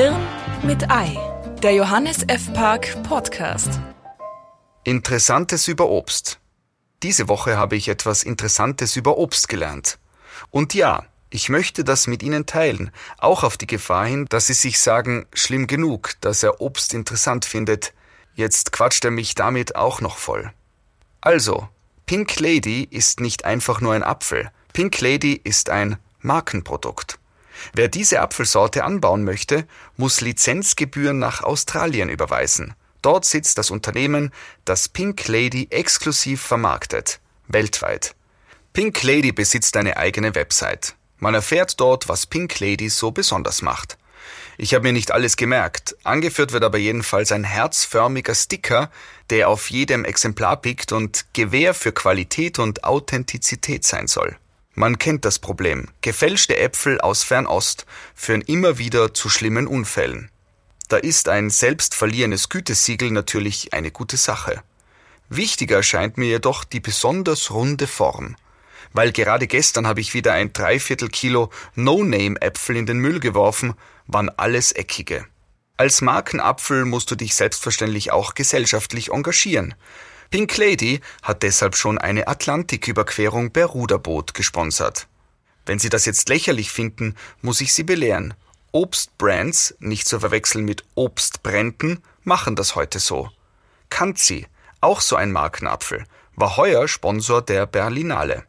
Hirn mit Ei, der Johannes F. Park Podcast. Interessantes über Obst. Diese Woche habe ich etwas Interessantes über Obst gelernt. Und ja, ich möchte das mit Ihnen teilen, auch auf die Gefahr hin, dass Sie sich sagen, schlimm genug, dass er Obst interessant findet, jetzt quatscht er mich damit auch noch voll. Also, Pink Lady ist nicht einfach nur ein Apfel, Pink Lady ist ein Markenprodukt. Wer diese Apfelsorte anbauen möchte, muss Lizenzgebühren nach Australien überweisen. Dort sitzt das Unternehmen, das Pink Lady exklusiv vermarktet, weltweit. Pink Lady besitzt eine eigene Website. Man erfährt dort, was Pink Lady so besonders macht. Ich habe mir nicht alles gemerkt. Angeführt wird aber jedenfalls ein herzförmiger Sticker, der auf jedem Exemplar pickt und Gewähr für Qualität und Authentizität sein soll. Man kennt das Problem. Gefälschte Äpfel aus Fernost führen immer wieder zu schlimmen Unfällen. Da ist ein selbstverlierendes Gütesiegel natürlich eine gute Sache. Wichtiger scheint mir jedoch die besonders runde Form. Weil gerade gestern habe ich wieder ein Dreiviertel Kilo No-Name-Äpfel in den Müll geworfen, waren alles eckige. Als Markenapfel musst du dich selbstverständlich auch gesellschaftlich engagieren. Pink Lady hat deshalb schon eine Atlantiküberquerung per Ruderboot gesponsert. Wenn Sie das jetzt lächerlich finden, muss ich Sie belehren. Obstbrands, nicht zu verwechseln mit Obstbränden, machen das heute so. Kanzi, auch so ein Markenapfel, war heuer Sponsor der Berlinale.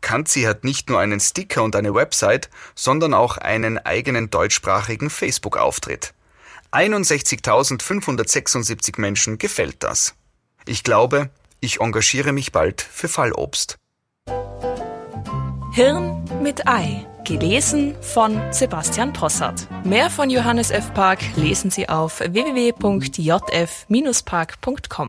Kanzi hat nicht nur einen Sticker und eine Website, sondern auch einen eigenen deutschsprachigen Facebook-Auftritt. 61.576 Menschen gefällt das. Ich glaube, ich engagiere mich bald für Fallobst. Hirn mit Ei. Gelesen von Sebastian Possart. Mehr von Johannes F. Park lesen Sie auf www.jf-park.com.